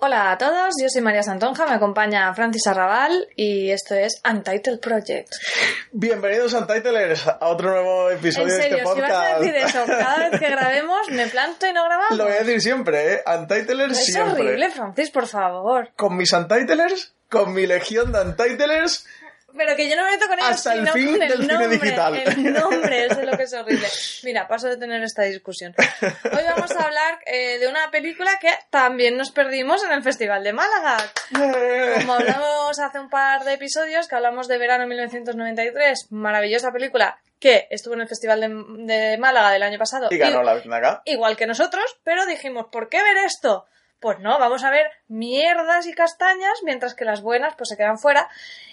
Hola a todos, yo soy María Santonja, me acompaña Francis Arrabal y esto es Untitled Project. Bienvenidos Untitlers a otro nuevo episodio en serio, de este podcast. Si vas a decir eso cada vez que grabemos, me planto y no grabamos. Lo voy a decir siempre, ¿eh? Untitlers es siempre. Es horrible, Francis, por favor. Con mis Untitlers, con mi legión de Untitlers pero que yo no me meto con ellos, Hasta el sino fin con el del nombre. cine digital. El nombre, eso es lo que es horrible. Mira, paso de tener esta discusión. Hoy vamos a hablar eh, de una película que también nos perdimos en el Festival de Málaga. Como hablamos hace un par de episodios, que hablamos de verano 1993, maravillosa película que estuvo en el Festival de, de Málaga del año pasado. Y ganó la Biznaga. Igual que nosotros, pero dijimos, ¿por qué ver esto? Pues no, vamos a ver mierdas y castañas, mientras que las buenas pues se quedan fuera.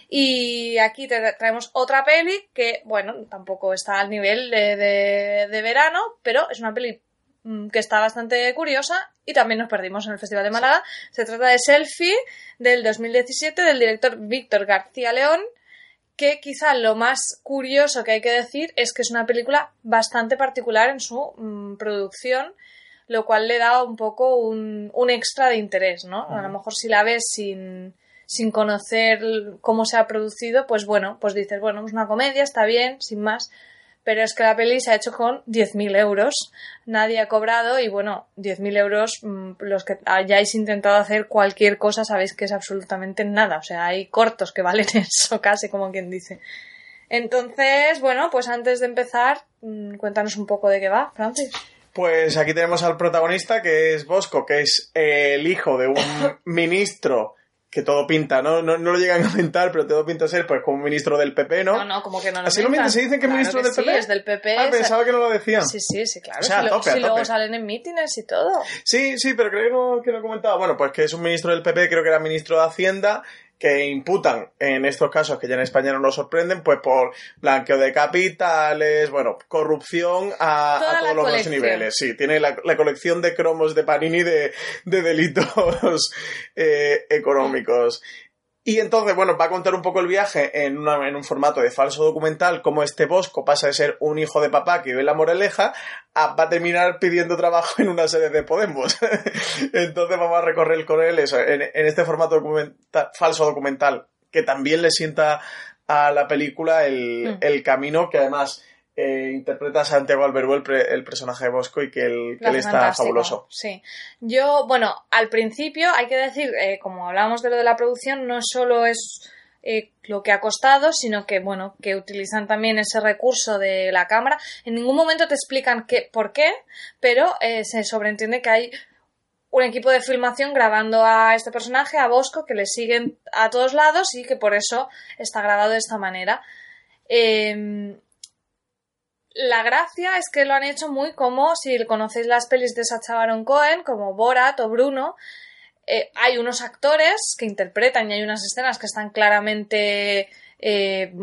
Y aquí te traemos otra peli que, bueno, tampoco está al nivel de, de, de verano, pero es una peli mm, que está bastante curiosa y también nos perdimos en el Festival de Málaga. Se trata de Selfie del 2017 del director Víctor García León, que quizá lo más curioso que hay que decir es que es una película bastante particular en su mmm, producción lo cual le da un poco un, un extra de interés, ¿no? A lo mejor si la ves sin, sin conocer cómo se ha producido, pues bueno, pues dices, bueno, es una comedia, está bien, sin más, pero es que la peli se ha hecho con 10.000 euros, nadie ha cobrado y bueno, 10.000 euros, los que hayáis intentado hacer cualquier cosa sabéis que es absolutamente nada, o sea, hay cortos que valen eso casi, como quien dice. Entonces, bueno, pues antes de empezar, cuéntanos un poco de qué va, Francis. Pues aquí tenemos al protagonista que es Bosco, que es el hijo de un ministro que todo pinta, ¿no? No, no lo llegan a comentar, pero todo pinta ser pues como un ministro del PP, ¿no? No, no, como que no lo Así lo pintan. se dicen que es Claro ministro que del sí, PP. es del PP. Ah, pensaba que no lo decían. Sí, sí, sí, claro. O sea, si a lo- tope, a si luego salen en mítines y todo. Sí, sí, pero creo que lo comentaba. Bueno, pues que es un ministro del PP, creo que era ministro de Hacienda, que imputan en estos casos, que ya en España no nos sorprenden, pues por blanqueo de capitales, bueno, corrupción a, todos los colección. niveles. Sí, tiene la, la colección de cromos de Panini de, de delitos eh, económicos. Y entonces, bueno, va a contar un poco el viaje en, una- en un formato de falso documental, cómo este Bosco pasa de ser un hijo de papá que en la Moraleja a, va a terminar pidiendo trabajo en una sede de Podemos. entonces vamos a recorrer con él eso, en, en este formato documenta- falso documental, que también le sienta a la película el, Mm. el camino que además eh, interpreta a Santiago Alberbo, el, pre- el personaje de Bosco, y que él, que está fantástico, fabuloso. Sí. Yo, bueno, al principio hay que decir, eh, como hablábamos de lo de la producción, no solo es eh, lo que ha costado, sino que, bueno, que utilizan también ese recurso de la cámara. En ningún momento te explican qué, por qué, pero eh, se sobreentiende que hay un equipo de filmación grabando a este personaje, a Bosco, que le siguen a todos lados y que por eso está grabado de esta manera. Eh, la gracia es que lo han hecho muy como si conocéis las pelis de Sacha Baron Cohen, como Borat o Bruno. eh, hay unos actores que interpretan y hay unas escenas que están claramente eh,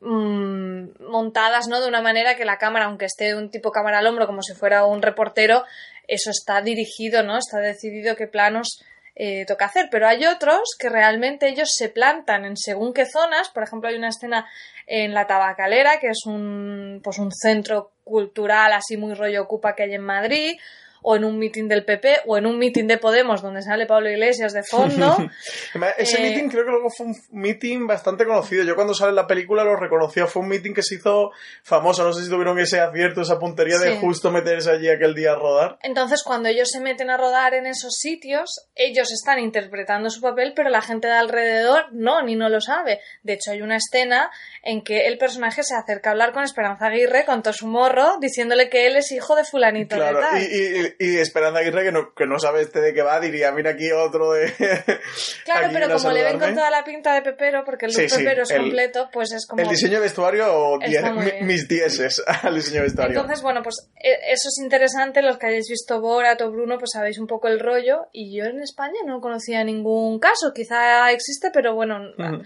mm, montadas ¿no? de una manera que la cámara, aunque esté un tipo cámara al hombro como si fuera un reportero, eso está dirigido, ¿no? Está decidido qué planos eh, toca hacer. Pero hay otros que realmente ellos se plantan en según qué zonas. Por ejemplo, hay una escena en la Tabacalera, que es un, pues un centro cultural así muy rollo ocupa que hay en Madrid, o en un mitin del PP, o en un mitin de Podemos, donde sale Pablo Iglesias de fondo. Ese Eh, meeting creo que luego fue un meeting bastante conocido. Yo cuando sale la película lo reconocía. Fue un meeting que se hizo famoso. No sé si tuvieron ese acierto, esa puntería de justo meterse allí aquel día a rodar. Entonces, cuando ellos se meten a rodar en esos sitios, ellos están interpretando su papel, pero la gente de alrededor no, ni no lo sabe. De hecho, hay una escena en que el personaje se acerca a hablar con Esperanza Aguirre, con todo su morro, diciéndole que él es hijo de fulanito de tal. y, y- y Esperanza Aguirre, que no, que no sabe este de qué va, diría, mira aquí otro de... Claro, pero como le ven con toda la pinta de pepero, porque el look Sí, sí, pepero es el- completo, pues es como... El diseño de vestuario, diez- mis dieces al diseño de vestuario. Entonces, bueno, pues e- eso es interesante. Los que hayáis visto Borat o Bruno, pues sabéis un poco el rollo. Y yo en España no conocía ningún caso. Quizá existe, pero bueno, a-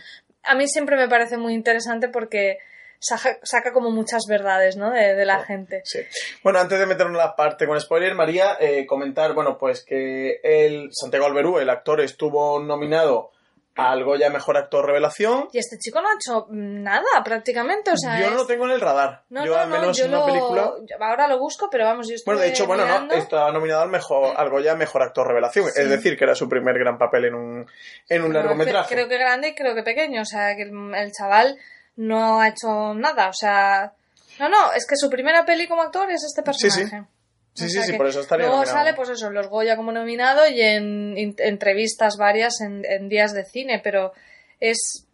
a mí siempre me parece muy interesante porque saca, saca como muchas verdades, ¿no? De, de la gente. Sí. Bueno, antes de meternos en la parte con spoiler, María, eh, comentar, bueno, pues que el Santiago Alberú, el actor, estuvo nominado al Goya Mejor Actor Revelación. Y este chico no ha hecho nada prácticamente, o sea, yo no lo tengo en el radar. No, yo no, al no, menos yo en una lo- película. ahora lo busco, pero vamos, yo estoy Bueno, de hecho, bueno, no, está nominado al mejor, al Goya Mejor Actor Revelación. Sí. Es decir, que era su primer gran papel en un, en un largometraje. Creo que grande y creo que pequeño, o sea, que el, el chaval no ha hecho nada, o sea... No, no, es que su primera peli como actor es este Sí, sí. personaje. Sí, O sí, sea sí, por eso estaría Luego nominado. sale, pues eso, en los Goya como nominado y en, entrevistas varias en, en días de cine, pero es,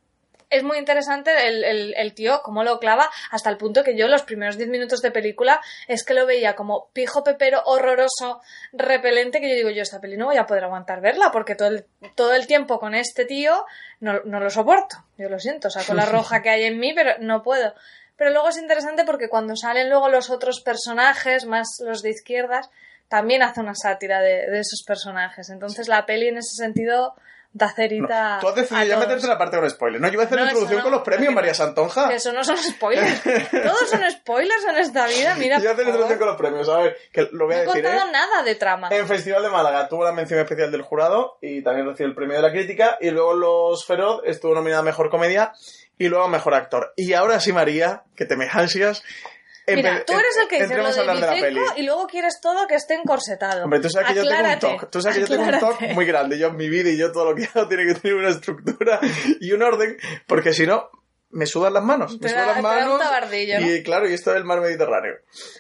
es muy interesante el, el, tío, cómo lo clava, hasta el punto que yo los primeros 10 minutos de película es que lo veía como pijo pepero horroroso, repelente, que yo digo, yo esta peli no voy a poder aguantar verla, porque todo el, todo el tiempo con este tío no, lo soporto, yo lo siento, saco la roja que hay en mí, pero no puedo. Pero luego es interesante porque cuando salen luego los otros personajes, más los de izquierdas, también hace una sátira de esos personajes. Entonces la peli en ese sentido da cerita. Tú has decidido ya meterte en la parte con spoilers. No, yo iba a hacer No, la introducción no, con los premios, no, María Santonja. Que eso no son spoilers. Todos son spoilers en esta vida, mira. Yo voy a hacer la introducción con los premios. A ver, que lo voy a No he decir, ¿eh? contado nada de trama. En Festival de Málaga tuvo la mención especial del jurado y también recibió el premio de la crítica. Y luego Los Feroz estuvo nominada a Mejor Comedia y luego a Mejor Actor. Y ahora sí, María, que te me ansias. Mira, tú eres el que dice lo de de la peli. Vicenco y luego quieres todo que esté encorsetado. Hombre, tú sabes que yo tengo un Aclárate, toque. Tú sabes que yo tengo un aclárate. toque muy grande. Yo en mi vida y yo todo lo que hago tiene que tener una estructura y un orden, porque si no, me sudan las manos. Me sudan da- las manos. Y claro, y esto es el mar Mediterráneo.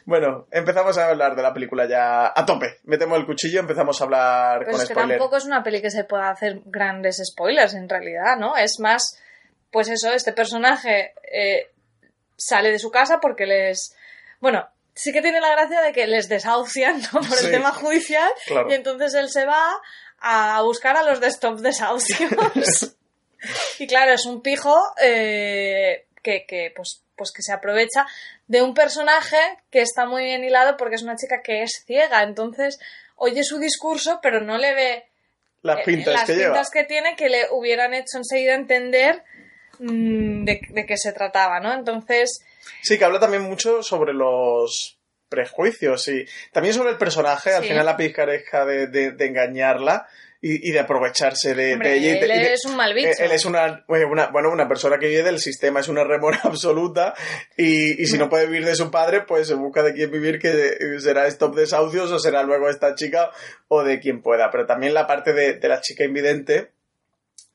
Bueno, empezamos a hablar de la película ya a tope. Metemos el cuchillo, empezamos a hablar Pero con es que spoiler. tampoco es una peli que se pueda hacer grandes spoilers en realidad, ¿no? Es más, pues eso, este personaje eh, sale de su casa porque les... Bueno, sí que tiene la gracia de que les desahucian ¿no? por Sí. el tema judicial Claro. y entonces él se va a buscar a los de Stop Desahucios. y claro, es un pijo eh, que, que, pues, pues que se aprovecha de un personaje que está muy bien hilado porque es una chica que es ciega, entonces oye su discurso pero no le ve Las eh, pintas las que pintas lleva. que tiene que le hubieran hecho enseguida entender mm, de, de qué se trataba, ¿no? Entonces, Sí, que habla también mucho sobre los prejuicios y también sobre el personaje, al final la picaresca de, de- de engañarla y, y de aprovecharse de, hombre, de ella. y él y es un mal bicho. Eh, Él es una, bueno, una, bueno, una persona que vive del sistema, es una remora absoluta y, y si no puede vivir de su padre, pues se busca de quién vivir, que será Stop Desahucios o será luego esta chica o de quien pueda. Pero también la parte de, de la chica invidente,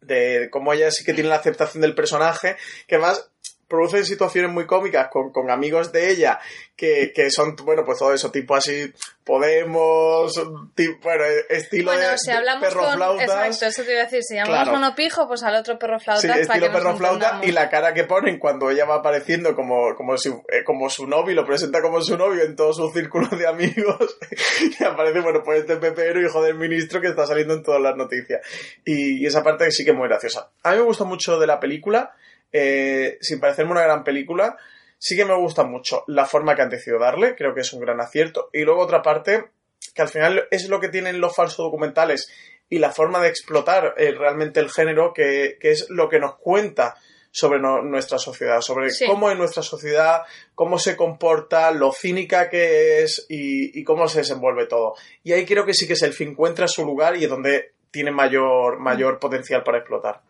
de cómo ella sí que tiene la aceptación del personaje, que más producen situaciones muy cómicas con, con amigos de ella que, que son, bueno, pues todo eso, tipo así, Podemos, tipo, bueno, estilo bueno, de, si de hablamos perro con... flautas. Exacto, eso te iba a decir. Si llamamos Claro. monopijo, pues al otro perro flauta Sí, para estilo perro flauta y la cara que ponen cuando ella va apareciendo como, como, si, eh, como su novio, lo presenta como su novio en todo su círculo de amigos y aparece, bueno, pues este pepero, hijo del ministro que está saliendo en todas las noticias. Y, y esa parte sí que es muy graciosa. A mí me gusta mucho de la película, eh, sin parecerme una gran película, sí que me gusta mucho la forma que han decidido darle, creo que es un gran acierto. Y luego otra parte, que al final es lo que tienen los falsos documentales y la forma de explotar eh, realmente el género, que, que es lo que nos cuenta sobre no- nuestra sociedad, sobre Sí. cómo es nuestra sociedad, cómo se comporta, lo cínica que es y, y cómo se desenvuelve todo. Y ahí creo que sí que es el fin encuentra su lugar y es donde tiene mayor, mayor potencial para explotar.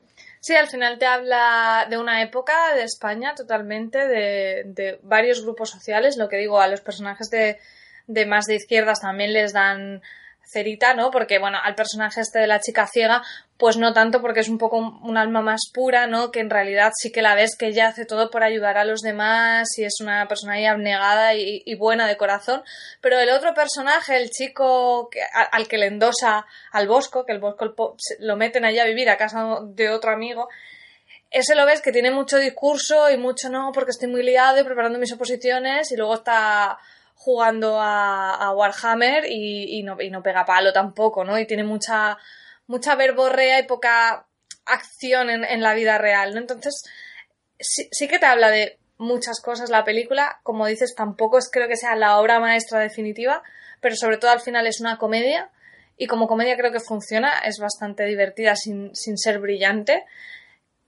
Sí, al final te habla de una época de España totalmente, de, de varios grupos sociales. Lo que digo, a los personajes de, de más de izquierdas también les dan cerita, ¿no? Porque, bueno, al personaje este de la chica ciega, pues no tanto porque es un poco un, alma más pura, ¿no? Que en realidad sí que la ves que ella hace todo por ayudar a los demás y es una persona ahí abnegada y, y buena de corazón. Pero el otro personaje, el chico que- a- al que le endosa al Bosco, que el Bosco lo meten allá a vivir a casa de otro amigo, ese lo ves que tiene mucho discurso y mucho no, porque estoy muy liado y preparando mis oposiciones y luego está jugando a, Warhammer y, no, pega palo tampoco, ¿no? Y tiene mucha, mucha verborrea y poca acción en, la vida real, ¿no? Entonces, sí, sí, que te habla de muchas cosas la película, como dices, tampoco es creo que sea la obra maestra definitiva, pero sobre todo al final es una comedia y como comedia creo que funciona, es bastante divertida sin, sin ser brillante.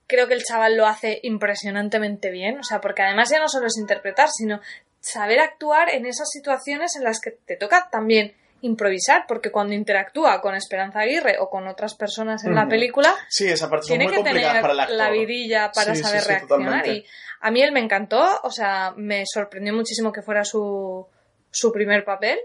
Creo que el chaval lo hace impresionantemente bien, o sea, porque además ya no solo es interpretar, sino saber actuar en esas situaciones en las que te toca también improvisar, porque cuando interactúa con Esperanza Aguirre o con otras personas en la película, sí, esa parte tiene muy que tener para la vidilla para saber reaccionar. y a mí él me encantó, o sea, me sorprendió muchísimo que fuera su, su primer papel.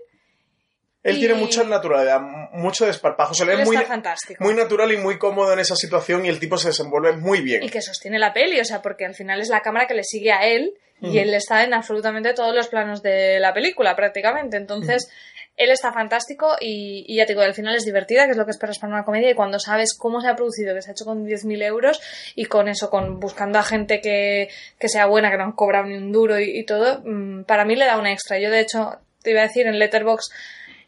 Él tiene mucha naturalidad, mucho desparpajo. Se lee muy, fantástico. muy natural y muy cómodo en esa situación y el tipo se desenvuelve muy bien. Y que sostiene la peli, o sea, porque al final es la cámara que le sigue a él y él está en absolutamente todos los planos de la película, prácticamente. Entonces, él está fantástico y, ya te digo, al final es divertida, que es lo que esperas para una comedia, y cuando sabes cómo se ha producido, que se ha hecho con 10.000 euros y con eso, con buscando a gente que, sea buena, que no han cobrado ni un duro y, todo, mm, para mí le da una extra. Yo, de hecho, te iba a decir, en Letterboxd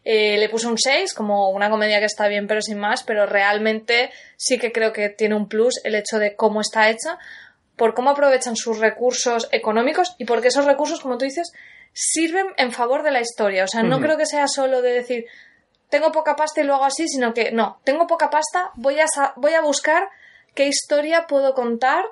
eh, le puse un 6, como una comedia que está bien pero sin más, pero realmente sí que creo que tiene un plus el hecho de cómo está hecha, por cómo aprovechan sus recursos económicos y porque esos recursos, como tú dices, sirven en favor de la historia. O sea, no creo que sea solo de decir, tengo poca pasta y lo hago así, sino que no, tengo poca pasta, voy a, voy a buscar qué historia puedo contar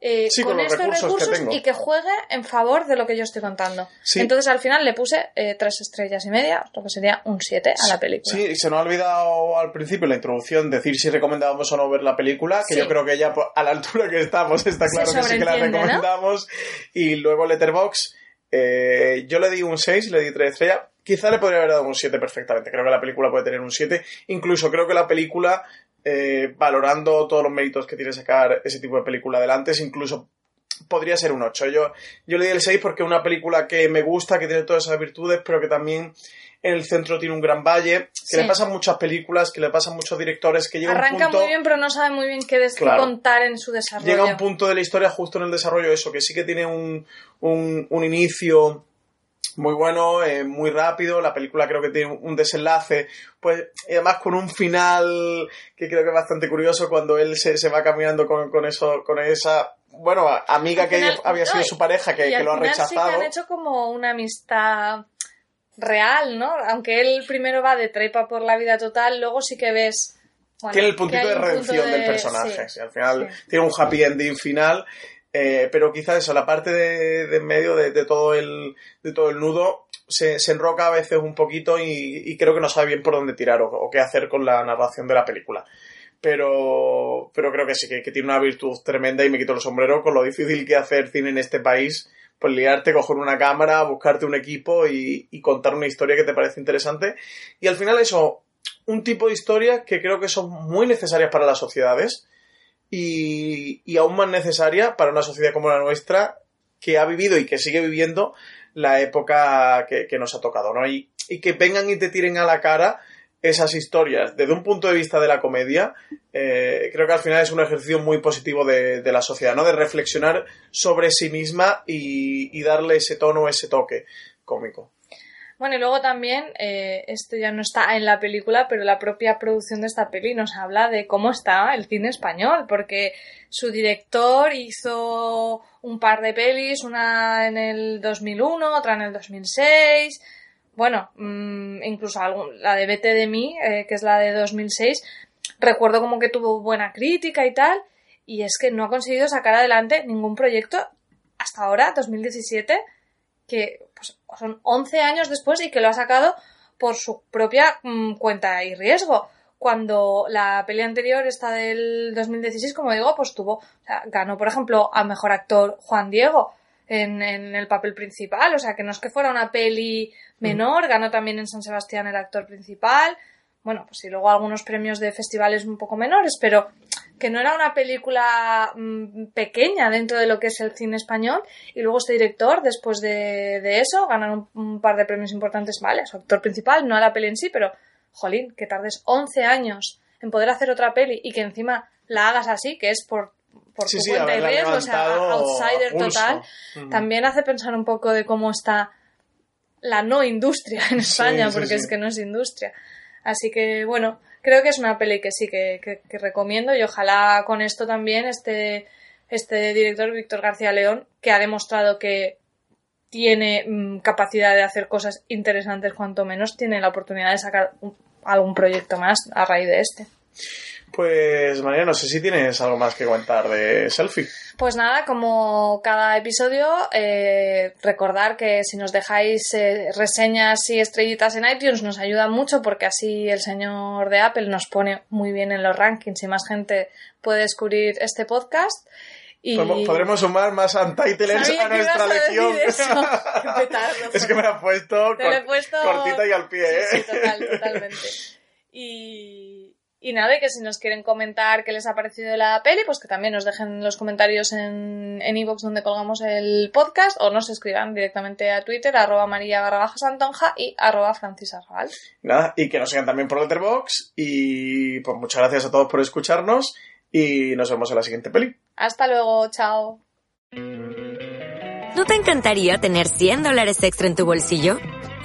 eh, con, estos recursos, y que juegue en favor de lo que yo estoy contando. Entonces al final le puse eh, tres estrellas y media, lo que sería un siete a la película. Sí, se nos ha olvidado al principio la introducción decir si recomendábamos o no ver la película, que yo creo que ya a la altura que estamos está claro que sí que la recomendamos. Y luego Letterbox eh, yo le di un 6, le di 3 estrellas. Quizá le podría haber dado un 7 perfectamente. Creo que la película puede tener un 7. Incluso creo que la película, eh, valorando todos los méritos que tiene sacar ese tipo de película adelante, incluso podría ser un 8. Yo, yo le di el 6 porque es una película que me gusta, que tiene todas esas virtudes, pero que también en el centro tiene un gran valle, que le pasan muchas películas, que le pasan muchos directores, que llega Arranca un punto... muy bien, pero no sabe muy bien qué contar en su desarrollo. Llega un punto de la historia justo en el desarrollo eso, que sí que tiene un, un, inicio muy bueno, eh, muy rápido, la película creo que tiene un desenlace, pues y además con un final que creo que es bastante curioso cuando él se, se va caminando con, con, eso, con esa bueno, amiga que había sido su pareja que, que lo ha rechazado. Sí que han hecho como una amistad real, ¿no? Aunque él primero va de trepa por la vida total, luego sí que ves... tiene el puntito de redención del personaje. al final tiene un happy ending final, eh, pero quizás eso, la parte de, en medio de, todo el, de todo el nudo se, enroca a veces un poquito y, creo que no sabe bien por dónde tirar o, qué hacer con la narración de la película. Pero, pero creo que sí, que, tiene una virtud tremenda y me quito el sombrero con lo difícil que hacer cine en este país pues liarte, coger una cámara, buscarte un equipo y, contar una historia que te parece interesante. Y al final eso, un tipo de historias que creo que son muy necesarias para las sociedades y, y aún más necesarias para una sociedad como la nuestra que ha vivido y que sigue viviendo la época que, nos ha tocado, ¿no? Y, y que vengan y te tiren a la cara esas historias desde un punto de vista de la comedia, eh, creo que al final es un ejercicio muy positivo de, la sociedad, ¿no? De reflexionar sobre sí misma y, darle ese tono, ese toque cómico. Bueno, y luego también, eh, esto ya no está en la película, pero la propia producción de esta peli nos habla de cómo está el cine español, porque su director hizo un par de pelis, una en el 2001, otra en el 2006, bueno, mm, incluso la de Vete de mí, eh, que es la de 2006, recuerdo como que tuvo buena crítica y tal, y es que no ha conseguido sacar adelante ningún proyecto hasta ahora, 2017, que pues, son 11 años después y que lo ha sacado por su propia mm, cuenta y riesgo. Cuando la peli anterior, esta del 2016, como digo, pues tuvo, o sea, ganó, por ejemplo, a mejor actor Juan Diego en, en el papel principal, o sea, que no es que fuera una peli menor, ganó también en San Sebastián el actor principal. Bueno, pues y luego algunos premios de festivales un poco menores, pero que no era una película mm, pequeña dentro de lo que es el cine español. Y luego este director, después de, de eso, ganan un, par de premios importantes, vale, su actor principal, no a la peli en sí, pero, jolín, que tardes 11 años en poder hacer otra peli y que encima la hagas así, que es por, por tu cuenta y riesgo, o sea, outsider total, también hace pensar un poco de cómo está la no industria en España, Sí, sí, porque sí. es que no es industria. Así que bueno, creo que es una peli que sí que, que- que recomiendo y ojalá con esto también este, este director Víctor García León, que ha demostrado que tiene mm, capacidad de hacer cosas interesantes cuanto menos, tiene la oportunidad de sacar algún proyecto más a raíz de este. Pues María, no sé si tienes algo más que contar de Selfie. Pues nada, como cada episodio, eh, recordar que si nos dejáis eh, reseñas y estrellitas en iTunes nos ayuda mucho porque así el señor de Apple nos pone muy bien en los rankings y más gente puede descubrir este podcast. Y... Podremos sumar más untitlers a nuestra petardo, es que me la he puesto, he cortita y al pie, ¿eh? Sí, total, totalmente. Y, y nada, y que si nos quieren comentar qué les ha parecido la peli, pues que también nos dejen los comentarios en en iVoox donde colgamos el podcast o nos escriban directamente a Twitter, arroba maría barra baja santonja y arroba francis arrabal. Nada, y que nos sigan también por Letterboxd. Y pues muchas gracias a todos por escucharnos. Y nos vemos en la siguiente peli. Hasta luego, chao. ¿No te encantaría tener 100 dólares extra en tu bolsillo?